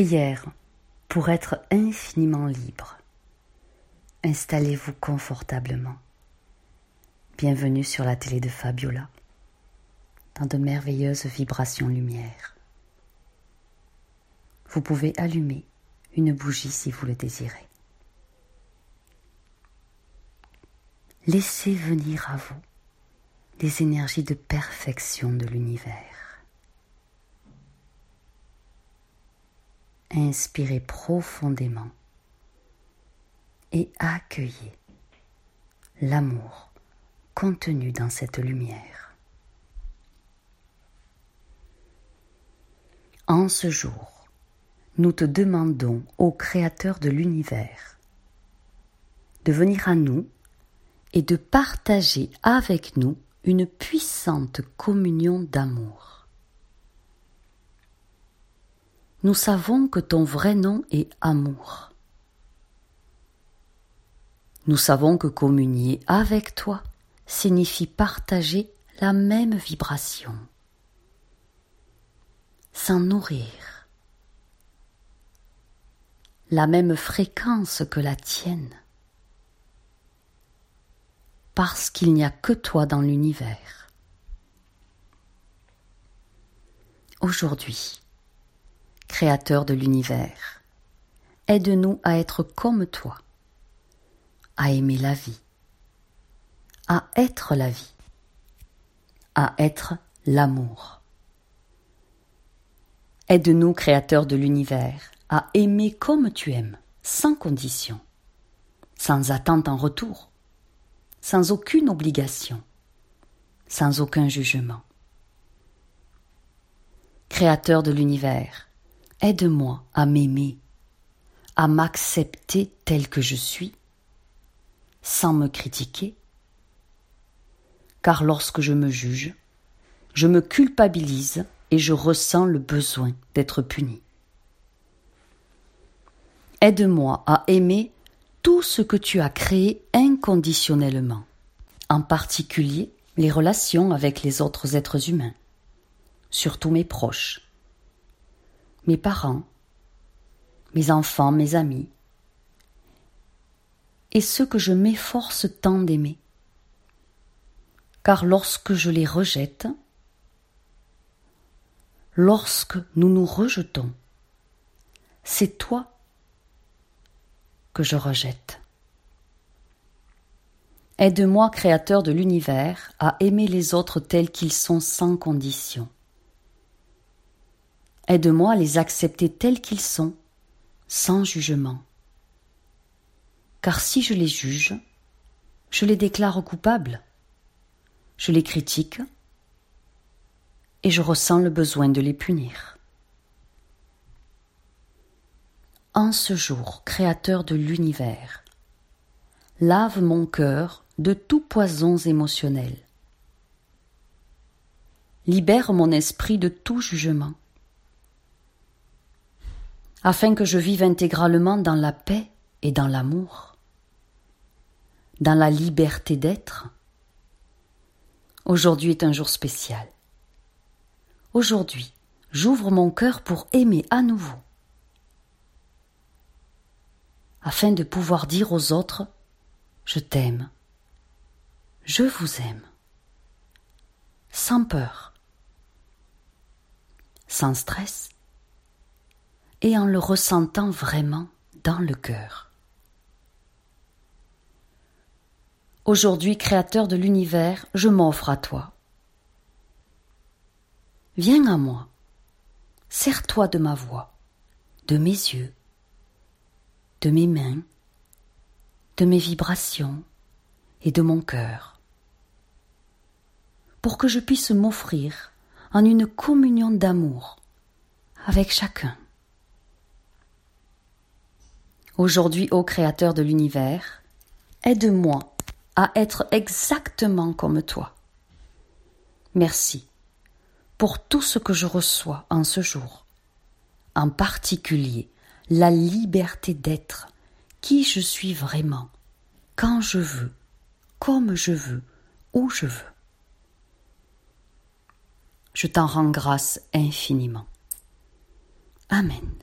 Prière pour être infiniment libre. Installez-vous confortablement. Bienvenue sur la télé de Fabiola, dans de merveilleuses vibrations lumière. Vous pouvez allumer une bougie si vous le désirez. Laissez venir à vous les énergies de perfection de l'univers. Inspirez profondément et accueillez l'amour contenu dans cette lumière. En ce jour, nous te demandons, ô Créateur de l'univers, de venir à nous et de partager avec nous une puissante communion d'amour. Nous savons que ton vrai nom est amour. Nous savons que communier avec toi signifie partager la même vibration, s'en nourrir, la même fréquence que la tienne parce qu'il n'y a que toi dans l'univers. Aujourd'hui, Créateur de l'univers, aide-nous à être comme toi, à aimer la vie, à être la vie, à être l'amour. Aide-nous, Créateur de l'univers, à aimer comme tu aimes, sans condition, sans attente en retour sans aucune obligation, sans aucun jugement. Créateur de l'univers, aide-moi à m'aimer, à m'accepter tel que je suis, sans me critiquer, car lorsque je me juge, je me culpabilise et je ressens le besoin d'être puni. Aide-moi à aimer tout ce que tu as créé inconditionnellement, en particulier les relations avec les autres êtres humains, surtout mes proches, mes parents, mes enfants, mes amis, et ceux que je m'efforce tant d'aimer. Car lorsque je les rejette, lorsque nous nous rejetons, c'est toi que je rejette. Aide-moi, Créateur de l'univers, à aimer les autres tels qu'ils sont sans condition. Aide-moi à les accepter tels qu'ils sont, sans jugement. Car si je les juge, je les déclare coupables, je les critique et je ressens le besoin de les punir. en ce jour, Créateur de l'univers. Lave mon cœur de tout poison émotionnel. Libère mon esprit de tout jugement, afin que je vive intégralement dans la paix et dans l'amour, dans la liberté d'être. Aujourd'hui est un jour spécial. Aujourd'hui, j'ouvre mon cœur pour aimer à nouveau afin de pouvoir dire aux autres Je t'aime, je vous aime, sans peur, sans stress, et en le ressentant vraiment dans le cœur. Aujourd'hui, Créateur de l'univers, je m'offre à toi. Viens à moi, sers-toi de ma voix, de mes yeux, de mes mains, de mes vibrations et de mon cœur, pour que je puisse m'offrir en une communion d'amour avec chacun. Aujourd'hui, ô Créateur de l'univers, aide-moi à être exactement comme toi. Merci pour tout ce que je reçois en ce jour, en particulier la liberté d'être qui je suis vraiment, quand je veux, comme je veux, où je veux. Je t'en rends grâce infiniment. Amen.